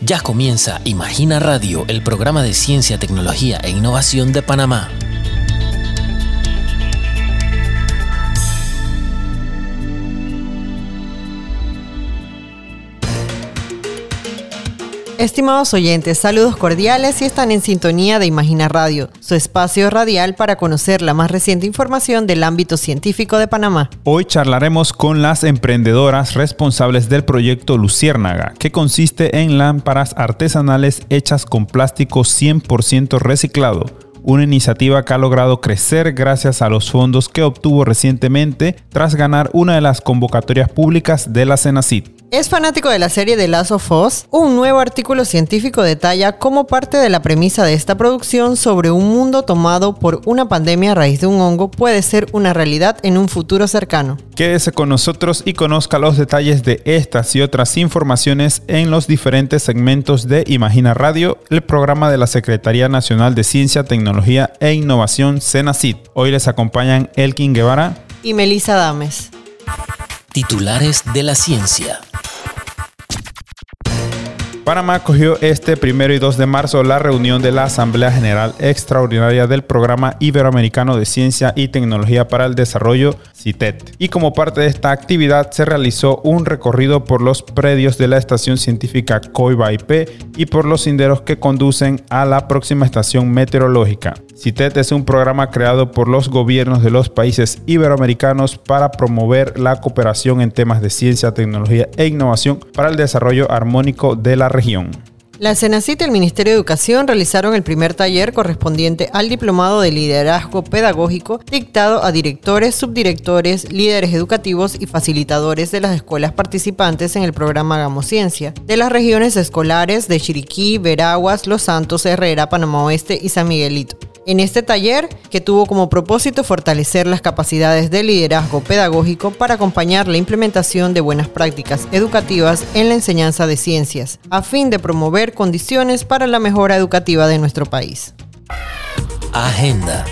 Ya comienza Imagina Radio, el programa de ciencia, tecnología e innovación de Panamá. Estimados oyentes, saludos cordiales y están en sintonía de Imagina Radio, su espacio radial para conocer la más reciente información del ámbito científico de Panamá. Hoy charlaremos con las emprendedoras responsables del proyecto Luciérnaga, que consiste en lámparas artesanales hechas con plástico 100% reciclado una iniciativa que ha logrado crecer gracias a los fondos que obtuvo recientemente tras ganar una de las convocatorias públicas de la Senacid. Es fanático de la serie The Last of Us. Un nuevo artículo científico detalla cómo parte de la premisa de esta producción sobre un mundo tomado por una pandemia a raíz de un hongo puede ser una realidad en un futuro cercano. Quédese con nosotros y conozca los detalles de estas y otras informaciones en los diferentes segmentos de Imagina Radio, el programa de la Secretaría Nacional de Ciencia, Tecnología e Innovación, CENACIT. Hoy les acompañan Elkin Guevara y Melissa Dames. Titulares de la ciencia. Panamá acogió este primero y 2 de marzo la reunión de la Asamblea General Extraordinaria del Programa Iberoamericano de Ciencia y Tecnología para el Desarrollo, CITET. Y como parte de esta actividad se realizó un recorrido por los predios de la estación científica Coiba y por los senderos que conducen a la próxima estación meteorológica. CITET es un programa creado por los gobiernos de los países iberoamericanos para promover la cooperación en temas de ciencia, tecnología e innovación para el desarrollo armónico de la región. La Senacit y el Ministerio de Educación realizaron el primer taller correspondiente al Diplomado de Liderazgo Pedagógico dictado a directores, subdirectores, líderes educativos y facilitadores de las escuelas participantes en el programa Hagamos Ciencia, de las regiones escolares de Chiriquí, Veraguas, Los Santos, Herrera, Panamá Oeste y San Miguelito en este taller que tuvo como propósito fortalecer las capacidades de liderazgo pedagógico para acompañar la implementación de buenas prácticas educativas en la enseñanza de ciencias, a fin de promover condiciones para la mejora educativa de nuestro país. Agenda.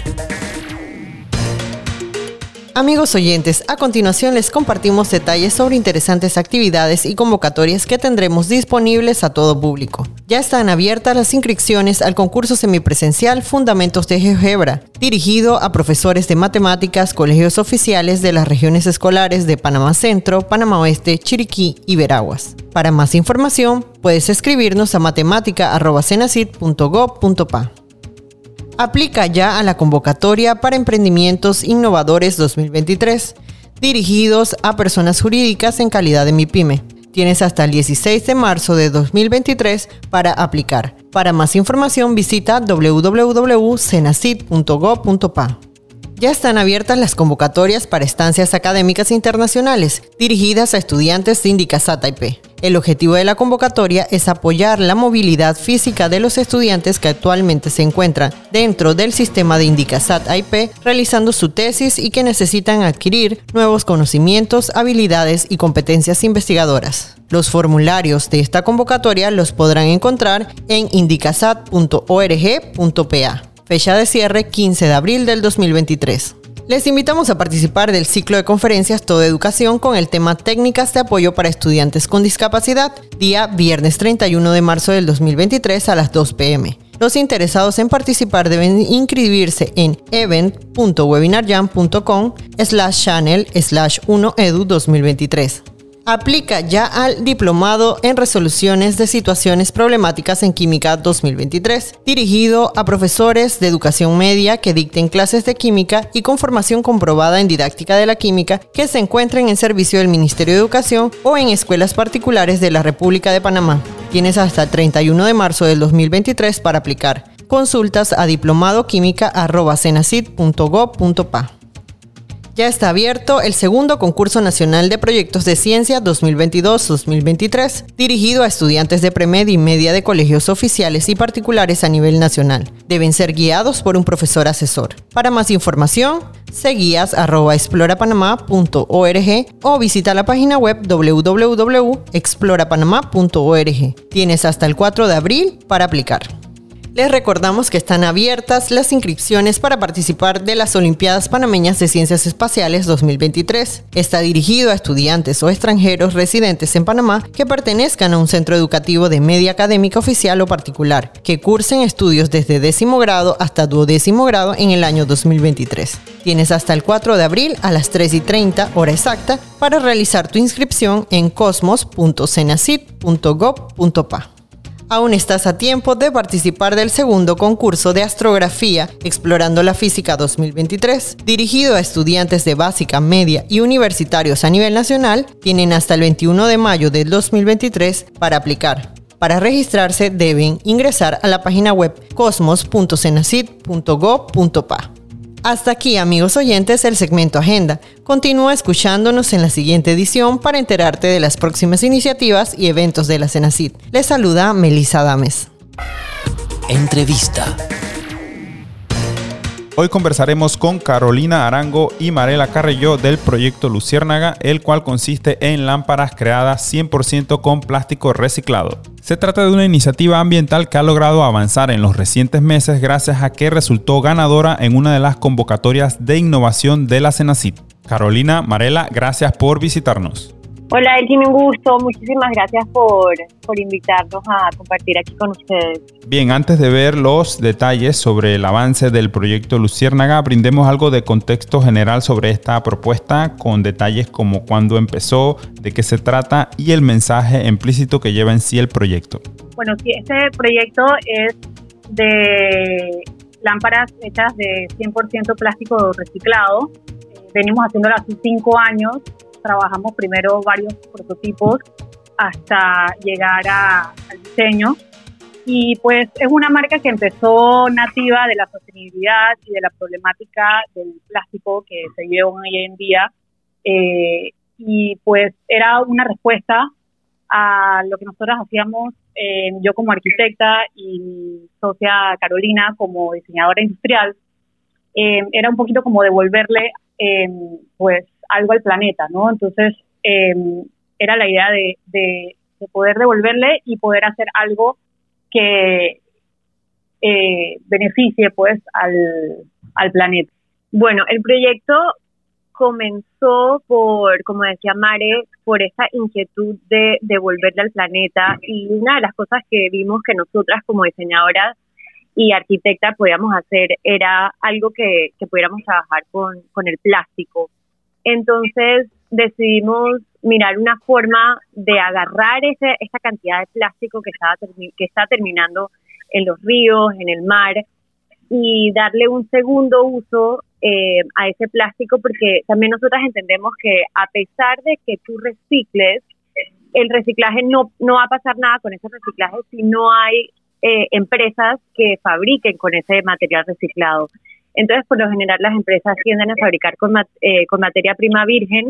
Amigos oyentes, a continuación les compartimos detalles sobre interesantes actividades y convocatorias que tendremos disponibles a todo público. Ya están abiertas las inscripciones al concurso semipresencial Fundamentos de GeoGebra, dirigido a profesores de matemáticas, colegios oficiales de las regiones escolares de Panamá Centro, Panamá Oeste, Chiriquí y Veraguas. Para más información, puedes escribirnos a matemática.cenacid.gov.pa. Aplica ya a la convocatoria para emprendimientos innovadores 2023, dirigidos a personas jurídicas en calidad de MIPYME. Tienes hasta el 16 de marzo de 2023 para aplicar. Para más información visita www.cenacid.gov.pa. Ya están abiertas las convocatorias para estancias académicas internacionales dirigidas a estudiantes de Indicasat IP. El objetivo de la convocatoria es apoyar la movilidad física de los estudiantes que actualmente se encuentran dentro del sistema de Indicasat IP realizando su tesis y que necesitan adquirir nuevos conocimientos, habilidades y competencias investigadoras. Los formularios de esta convocatoria los podrán encontrar en indicasat.org.pa. Fecha de cierre 15 de abril del 2023. Les invitamos a participar del ciclo de conferencias Todo Educación con el tema Técnicas de apoyo para estudiantes con discapacidad, día viernes 31 de marzo del 2023 a las 2 pm. Los interesados en participar deben inscribirse en event.webinarjam.com slash channel slash 1edu 2023 aplica ya al Diplomado en Resoluciones de Situaciones Problemáticas en Química 2023, dirigido a profesores de educación media que dicten clases de química y con formación comprobada en didáctica de la química que se encuentren en servicio del Ministerio de Educación o en escuelas particulares de la República de Panamá. Tienes hasta el 31 de marzo del 2023 para aplicar. Consultas a diplomadoquímica.cenacid.gov.pa. Ya está abierto el segundo concurso nacional de proyectos de ciencia 2022-2023, dirigido a estudiantes de premed y media de colegios oficiales y particulares a nivel nacional. Deben ser guiados por un profesor asesor. Para más información, seguías arroba explorapanamá.org o visita la página web www.explorapanamá.org. Tienes hasta el 4 de abril para aplicar. Les recordamos que están abiertas las inscripciones para participar de las Olimpiadas Panameñas de Ciencias Espaciales 2023. Está dirigido a estudiantes o extranjeros residentes en Panamá que pertenezcan a un centro educativo de media académica oficial o particular, que cursen estudios desde décimo grado hasta duodécimo grado en el año 2023. Tienes hasta el 4 de abril a las 3 y 30 hora exacta para realizar tu inscripción en cosmos.cenacit.gov.pa. Aún estás a tiempo de participar del segundo concurso de astrografía Explorando la Física 2023, dirigido a estudiantes de básica, media y universitarios a nivel nacional. Tienen hasta el 21 de mayo del 2023 para aplicar. Para registrarse deben ingresar a la página web cosmos.cenacit.gov.pa. Hasta aquí, amigos oyentes, el segmento Agenda. Continúa escuchándonos en la siguiente edición para enterarte de las próximas iniciativas y eventos de la Cenacid. Les saluda Melissa Dames. Entrevista. Hoy conversaremos con Carolina Arango y Marela Carrello del proyecto Luciérnaga, el cual consiste en lámparas creadas 100% con plástico reciclado. Se trata de una iniciativa ambiental que ha logrado avanzar en los recientes meses gracias a que resultó ganadora en una de las convocatorias de innovación de la Cenacit. Carolina, Marela, gracias por visitarnos. Hola, Elgin, un gusto. Muchísimas gracias por, por invitarnos a compartir aquí con ustedes. Bien, antes de ver los detalles sobre el avance del proyecto Luciérnaga, brindemos algo de contexto general sobre esta propuesta, con detalles como cuándo empezó, de qué se trata y el mensaje implícito que lleva en sí el proyecto. Bueno, sí, este proyecto es de lámparas hechas de 100% plástico reciclado. Venimos haciéndolo hace cinco años trabajamos primero varios prototipos hasta llegar a, al diseño. Y pues es una marca que empezó nativa de la sostenibilidad y de la problemática del plástico que se vive hoy en día. Eh, y pues era una respuesta a lo que nosotros hacíamos, eh, yo como arquitecta y mi socia Carolina como diseñadora industrial, eh, era un poquito como devolverle pues algo al planeta, ¿no? Entonces, em, era la idea de, de, poder devolverle y poder hacer algo que eh, beneficie, pues, al, planeta. Bueno, el proyecto comenzó por, como decía Mare, por esa inquietud de devolverle al planeta y una de las cosas que vimos que nosotras como diseñadoras y arquitectas podíamos hacer era algo que, pudiéramos trabajar con el plástico. Entonces decidimos mirar una forma de agarrar ese, esa cantidad de plástico que, estaba, está terminando en los ríos, en el mar, y darle un segundo uso eh, a ese plástico, porque también nosotras entendemos que a pesar de que tú recicles, el reciclaje no, no va a pasar nada con ese reciclaje si no hay eh, empresas que fabriquen con ese material reciclado. Entonces, por lo general, las empresas tienden a fabricar con, eh, con materia prima virgen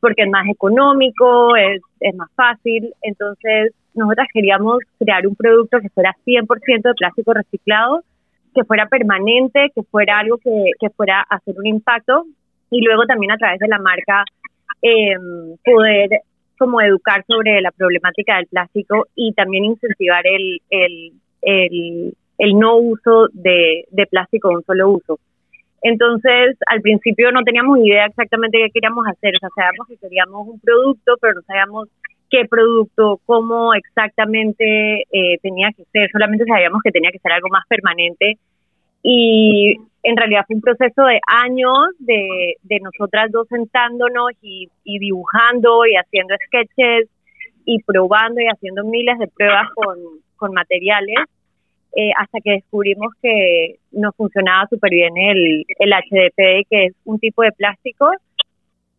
porque es más económico, es, es más fácil. Entonces, nosotras queríamos crear un producto que fuera 100% de plástico reciclado, que fuera permanente, que fuera algo que, que fuera a hacer un impacto y luego también a través de la marca eh, poder como educar sobre la problemática del plástico y también incentivar el, el, el, el no uso de, plástico de un solo uso. Entonces, al principio no teníamos idea exactamente qué queríamos hacer, o sea, sabíamos que queríamos un producto, pero no sabíamos qué producto, cómo exactamente eh, tenía que ser, solamente sabíamos que tenía que ser algo más permanente. Y en realidad fue un proceso de años de, de nosotras dos sentándonos y, y dibujando y haciendo sketches y probando y haciendo miles de pruebas con, con materiales eh, hasta que descubrimos que no funcionaba súper bien el, el HDPE, que es un tipo de plástico,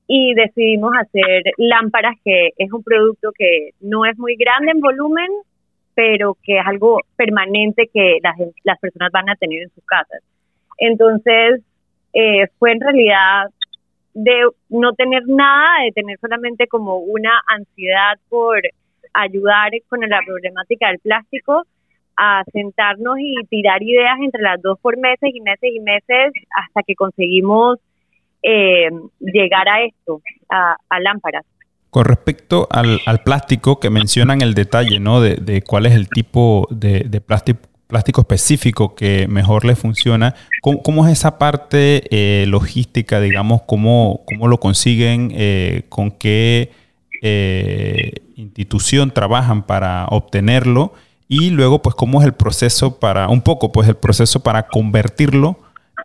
y decidimos hacer lámparas, que es un producto que no es muy grande en volumen, pero que es algo permanente que las, las personas van a tener en sus casas. Entonces, eh, fue en realidad de no tener nada, de tener solamente como una ansiedad por ayudar con la problemática del plástico, a sentarnos y tirar ideas entre las dos por meses y meses y meses hasta que conseguimos eh, llegar a esto, a, lámparas. Con respecto al, plástico que mencionan el detalle, ¿no? De, cuál es el tipo de, plástico, plástico específico que mejor les funciona. ¿Cómo, es esa parte eh, logística, digamos? ¿Cómo, cómo lo consiguen? Eh, ¿Con qué eh, institución trabajan para obtenerlo? Y luego, pues, ¿cómo es el proceso para, un poco, pues, el proceso para convertirlo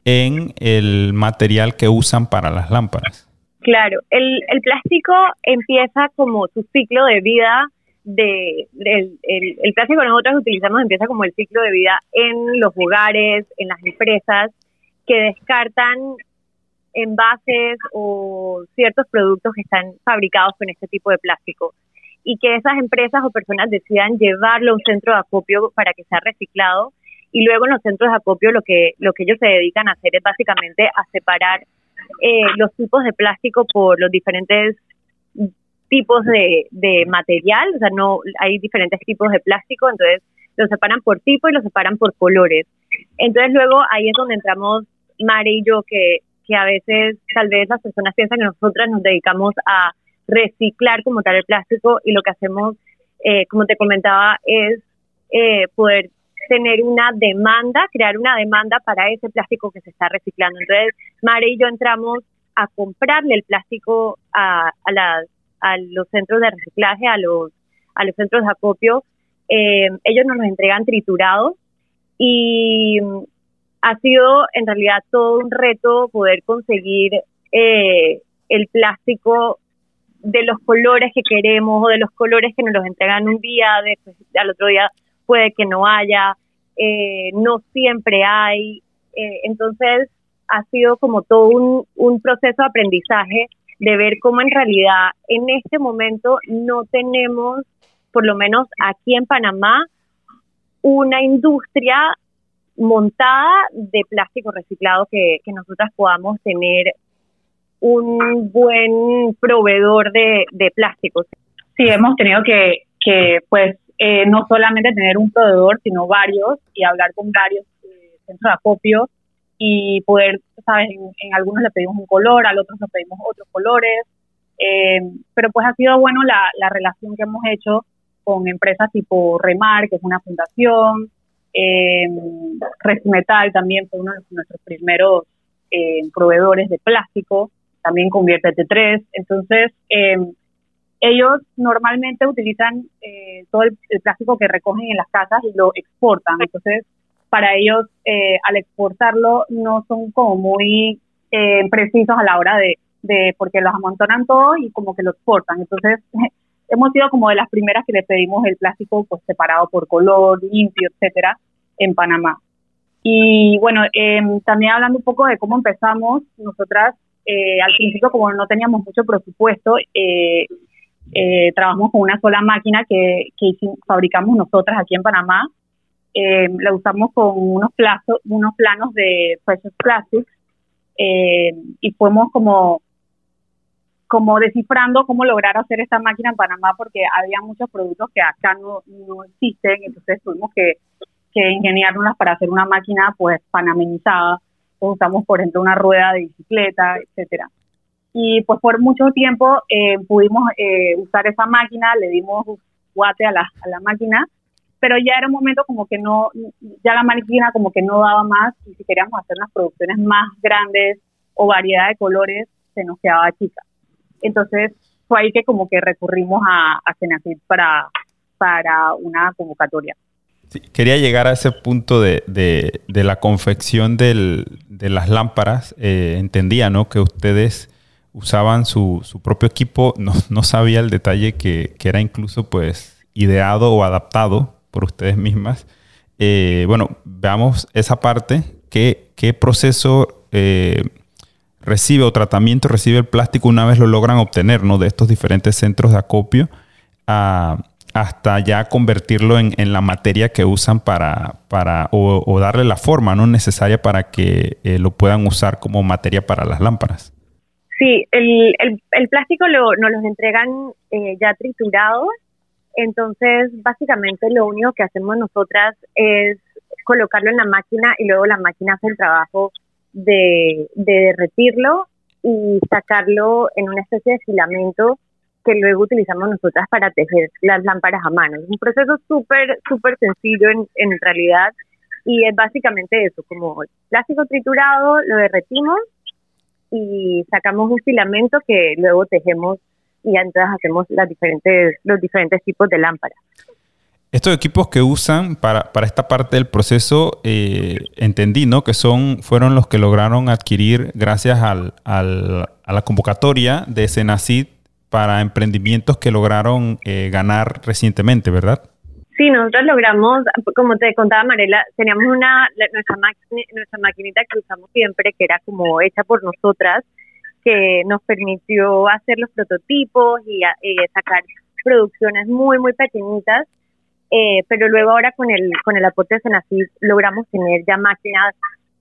en el material que usan para las lámparas? Claro, el, el plástico empieza como su ciclo de vida de, el, plástico que nosotros utilizamos empieza como el ciclo de vida en los hogares, en las empresas que descartan envases o ciertos productos que están fabricados con este tipo de plástico y que esas empresas o personas decidan llevarlo a un centro de acopio para que sea reciclado y luego en los centros de acopio lo que lo que ellos se dedican a hacer es básicamente a separar eh, los tipos de plástico por los diferentes tipos de, de material, o sea, no hay diferentes tipos de plástico, entonces los separan por tipo y los separan por colores. Entonces luego ahí es donde entramos Mare y yo, que, que a veces tal vez las personas piensan que nosotras nos dedicamos a reciclar como tal el plástico y lo que hacemos, eh, como te comentaba, es eh, poder tener una demanda, crear una demanda para ese plástico que se está reciclando. Entonces, Mare y yo entramos a comprarle el plástico a, las a los centros de reciclaje, a los, a los centros de acopio, eh, ellos nos los entregan triturados y ha sido en realidad todo un reto poder conseguir eh, el plástico de los colores que queremos o de los colores que nos los entregan un día, después al otro día puede que no haya, eh, no siempre hay. entonces ha sido como todo un, un proceso de aprendizaje de ver cómo en realidad en este momento no tenemos, por lo menos aquí en Panamá, una industria montada de plástico reciclado que, que nosotras podamos tener un buen proveedor de, de plásticos. Sí, hemos tenido que, que pues, eh, no solamente tener un proveedor, sino varios y hablar con varios eh, centros de acopio y poder, ¿sabes? En, algunos le pedimos un color, al otros le pedimos otros colores, eh, pero pues ha sido bueno la, la relación que hemos hecho con empresas tipo Remar, que es una fundación, eh, Resmetal también fue uno de nuestros primeros eh, proveedores de plástico, también Conviértete 3, entonces eh, ellos normalmente utilizan todo el, plástico que recogen en las casas y lo exportan, entonces para ellos eh, al exportarlo no son como muy eh, precisos a la hora de, de, porque los amontonan todo y como que lo exportan. Entonces, hemos sido como de las primeras que le pedimos el plástico pues separado por color, limpio, etcétera, en Panamá. Y bueno, em, también hablando un poco de cómo empezamos, nosotras eh, al principio como no teníamos mucho presupuesto, trabajamos con una sola máquina que, fabricamos nosotras aquí en Panamá. Eh, la usamos con unos plazos, unos planos de Precious Plastics eh, y fuimos como como descifrando cómo lograr hacer esta máquina en Panamá porque había muchos productos que acá no, no existen, entonces tuvimos que, que ingeniárnoslas para hacer una máquina pues usamos, por ejemplo, una rueda de bicicleta, etcétera. Y pues por mucho tiempo eh, pudimos eh, usar esa máquina, le dimos guate a la, máquina pero ya era un momento como que no, ya la máquina como que no daba más y si queríamos hacer unas producciones más grandes o variedad de colores, se nos quedaba chica. Entonces fue ahí que como que recurrimos a, a para, para una convocatoria. Quería llegar a ese punto de, de, la confección de las lámparas. Eh, entendía ¿no? que ustedes usaban su, su propio equipo, no, no sabía el detalle que, que, era incluso pues ideado o adaptado por ustedes mismas. Eh, bueno, veamos esa parte. ¿Qué, qué proceso eh, recibe o tratamiento recibe el plástico una vez lo logran obtener ¿no? de estos diferentes centros de acopio hasta ya convertirlo en, la materia que usan para, para o, darle la forma no necesaria para que eh, lo puedan usar como materia para las lámparas? Sí, el, el, plástico lo, nos los entregan ya triturados entonces, básicamente lo único que hacemos nosotras es colocarlo en la máquina y luego la máquina hace el trabajo de, derretirlo y sacarlo en una especie de filamento que luego utilizamos nosotras para tejer las lámparas a mano. Es un proceso súper, súper sencillo en, en realidad, Y es básicamente eso, como plástico triturado, lo derretimos y sacamos un filamento que luego tejemos y entonces hacemos las diferentes, los diferentes tipos de lámparas. Estos equipos que usan para, para esta parte del proceso, eh, entendí, ¿no? Que son, fueron los que lograron adquirir gracias al, al, a la convocatoria de Senacid para emprendimientos que lograron eh, ganar recientemente, ¿verdad? Sí, nosotros logramos, como te contaba Marela, teníamos una nuestra, nuestra maquinita que usamos siempre, que era como hecha por nosotras, que nos permitió hacer los prototipos y sacar producciones muy, muy pequeñitas eh, pero luego ahora con el, con el aporte de Senacid logramos tener ya máquinas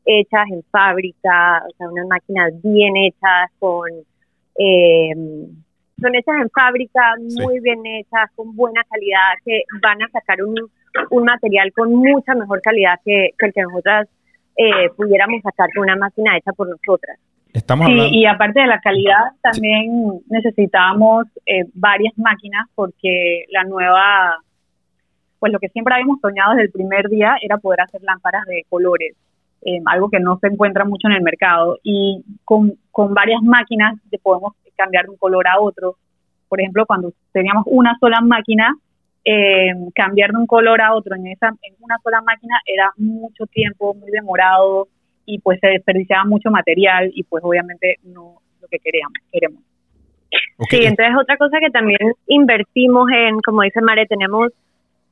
hechas en fábrica, o sea, unas máquinas bien hechas con... Eh, son hechas en fábrica, muy bien hechas, con buena calidad, que van a sacar un, un material con mucha mejor calidad que, el que nosotras eh, pudiéramos sacar con una máquina hecha por nosotras. Estamos sí, y aparte de la calidad, también necesitábamos varias máquinas porque la nueva pues lo que siempre habíamos soñado desde el primer día era poder hacer lámparas de colores, eh, algo que no se encuentra mucho en el mercado. Y con, varias máquinas podemos cambiar de un color a otro. Por ejemplo, cuando teníamos una sola máquina, eh, cambiar de un color a otro en, esa, en una sola máquina era mucho tiempo, muy demorado y pues se desperdiciaba mucho material y pues obviamente no lo que queríamos, queremos. Sí, entonces otra cosa que también invertimos en, como dice Mare, tenemos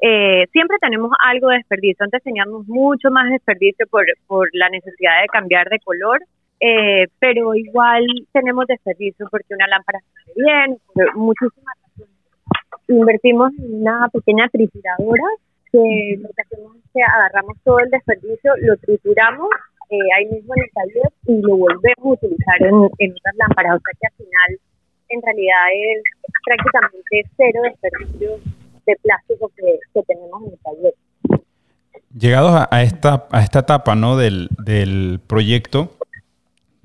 eh, siempre tenemos algo de desperdicio. Antes teníamos mucho más desperdicio por, por la necesidad de cambiar de color, eh, pero igual tenemos desperdicio porque una lámpara se ve bien, muchísimas. Invertimos en una pequeña trituradora que lo que hacemos es que agarramos todo el desperdicio, lo trituramos eh, ahí mismo en el taller y lo volvemos a utilizar en, en otras lámparas. O sea que al final, en realidad, es prácticamente cero desperdicio de plástico que, tenemos en el taller. Llegados a, esta, a esta etapa ¿no? del, del proyecto,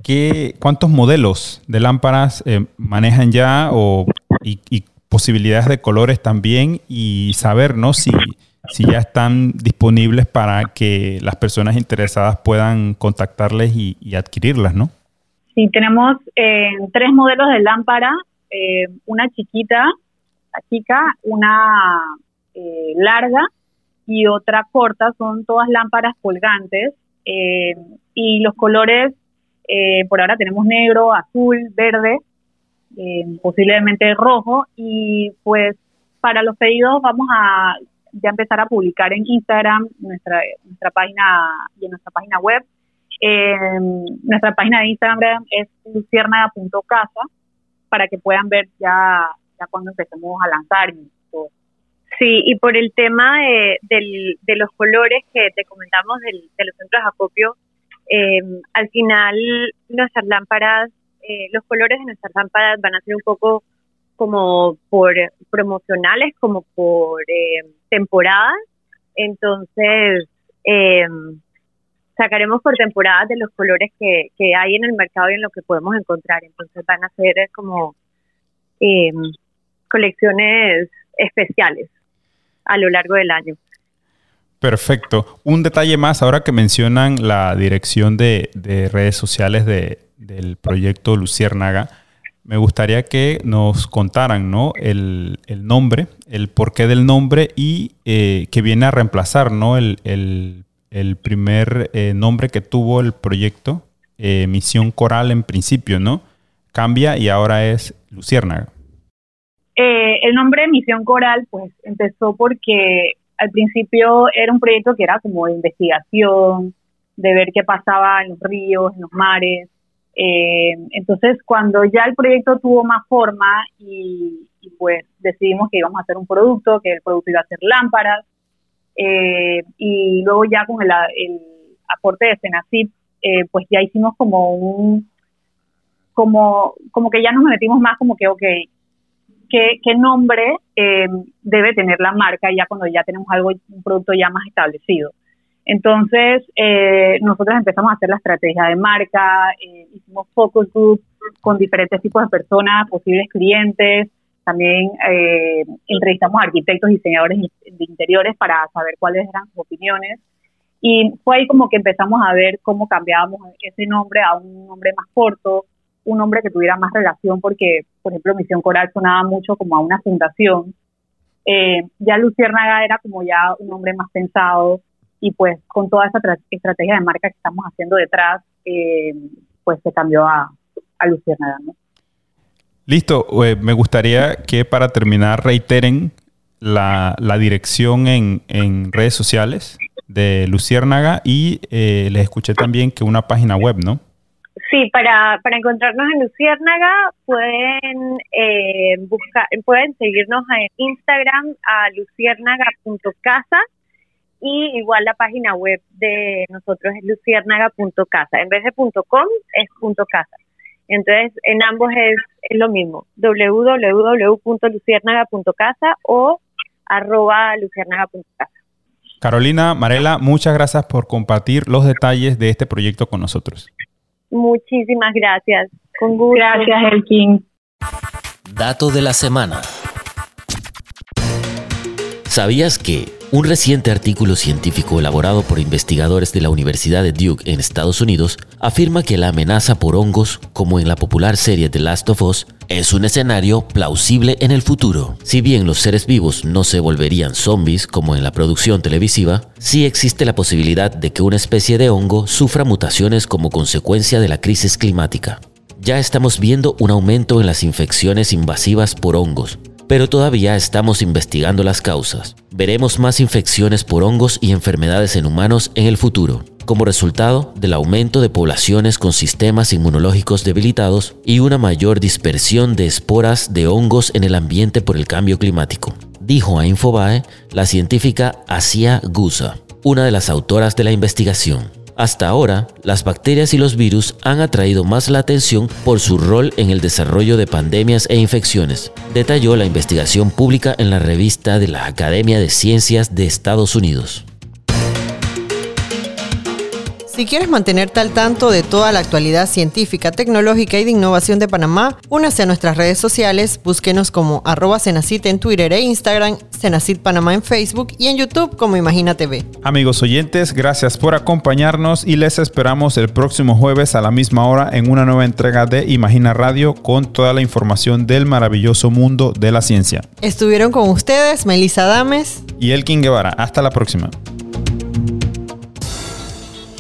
¿qué, ¿cuántos modelos de lámparas eh, manejan ya o, y, posibilidades de colores también? Y saber ¿no? si, si ya están disponibles para que las personas interesadas puedan contactarles y, adquirirlas, ¿no? Sí, tenemos eh, tres modelos de lámpara, eh, una chiquita chica, una eh, larga y otra corta, son todas lámparas colgantes eh, y los colores, eh, por ahora tenemos negro, azul, verde, posiblemente rojo y pues para los pedidos vamos a ya empezar a publicar en Instagram, nuestra, nuestra página y en nuestra página web. nuestra página de Instagram es luciérnaga.casa para que puedan ver ya ya cuando empecemos a lanzar. Sí, y por el tema de, los colores que te comentamos de los centros de acopio, eh, al final nuestras lámparas, eh, los colores de nuestras lámparas van a ser un poco como por promocionales, como por eh, temporadas. Entonces, sacaremos por temporadas de los colores que hay en el mercado y en lo que podemos encontrar. Entonces van a ser como colecciones especiales a lo largo del año. Perfecto. Un detalle más, ahora que mencionan la dirección de, redes sociales del proyecto Luciérnaga, me gustaría que nos contaran ¿no? el, nombre, el porqué del nombre y eh, que viene a reemplazar ¿no? el, primer eh, nombre que tuvo el proyecto, eh, Misión Coral en principio, ¿no? Cambia y ahora es Luciérnaga. Eh, el nombre Misión Coral, pues empezó porque al principio era un proyecto que era como de investigación, de ver qué pasaba en los ríos, en los mares. Eh, entonces, cuando ya el proyecto tuvo más forma y, pues decidimos que íbamos a hacer un producto, que el producto iba a ser lámparas, eh, y luego ya con el, aporte de Senacip, pues ya hicimos como un, como, como que ya nos metimos más como que, ok, qué, nombre eh, debe tener la marca ya cuando ya tenemos algo, un producto ya más establecido. Entonces, eh, nosotros empezamos a hacer la estrategia de marca, eh, hicimos focus group con diferentes tipos de personas, posibles clientes, también entrevistamos a arquitectos diseñadores de interiores para saber cuáles eran sus opiniones. Y fue ahí como que empezamos a ver cómo cambiábamos ese nombre a un nombre más corto, un nombre que tuviera más relación, porque, por ejemplo, Misión Coral sonaba mucho como a una fundación. Eh, ya Luciérnaga era como ya un nombre más pensado y pues con toda esa estrategia de marca que estamos haciendo detrás, eh, pues se cambió a, a Luciérnaga. Listo, eh, me gustaría que para terminar reiteren la, dirección en, en, redes sociales de Luciérnaga y les escuché también que una página web, ¿no? Sí, para, para encontrarnos en Luciérnaga pueden eh, buscar, pueden seguirnos en Instagram a luciérnaga.casa y igual la página web de nosotros es luciérnaga.casa. En vez de .com es .casa. Entonces, en ambos es, es lo mismo, www.luciérnaga.casa o arroba luciérnaga.casa. Carolina, Marela, muchas gracias por compartir los detalles de este proyecto con nosotros. Muchísimas gracias. Con gusto. Gracias, Elkin. Dato de la semana. ¿Sabías que un reciente artículo científico elaborado por investigadores de la Universidad de Duke en Estados Unidos afirma que la amenaza por hongos, como en la popular serie The Last of Us, es un escenario plausible en el futuro. Si bien los seres vivos no se volverían zombies como en la producción televisiva, sí existe la posibilidad de que una especie de hongo sufra mutaciones como consecuencia de la crisis climática. Ya estamos viendo un aumento en las infecciones invasivas por hongos, pero todavía estamos investigando las causas. Veremos más infecciones por hongos y enfermedades en humanos en el futuro, como resultado del aumento de poblaciones con sistemas inmunológicos debilitados y una mayor dispersión de esporas de hongos en el ambiente por el cambio climático, dijo a Infobae la científica Asia Gusa, una de las autoras de la investigación. Hasta ahora, las bacterias y los virus han atraído más la atención por su rol en el desarrollo de pandemias e infecciones, detalló la investigación pública en la revista de la Academia de Ciencias de Estados Unidos. Si quieres mantenerte al tanto de toda la actualidad científica, tecnológica y de innovación de Panamá, únase a nuestras redes sociales, búsquenos como arroba Cenacit en Twitter e Instagram, Cenacit Panamá en Facebook y en YouTube como Imagina TV. Amigos oyentes, gracias por acompañarnos y les esperamos el próximo jueves a la misma hora en una nueva entrega de Imagina Radio con toda la información del maravilloso mundo de la ciencia. Estuvieron con ustedes Melissa Dames y Elkin Guevara. Hasta la próxima.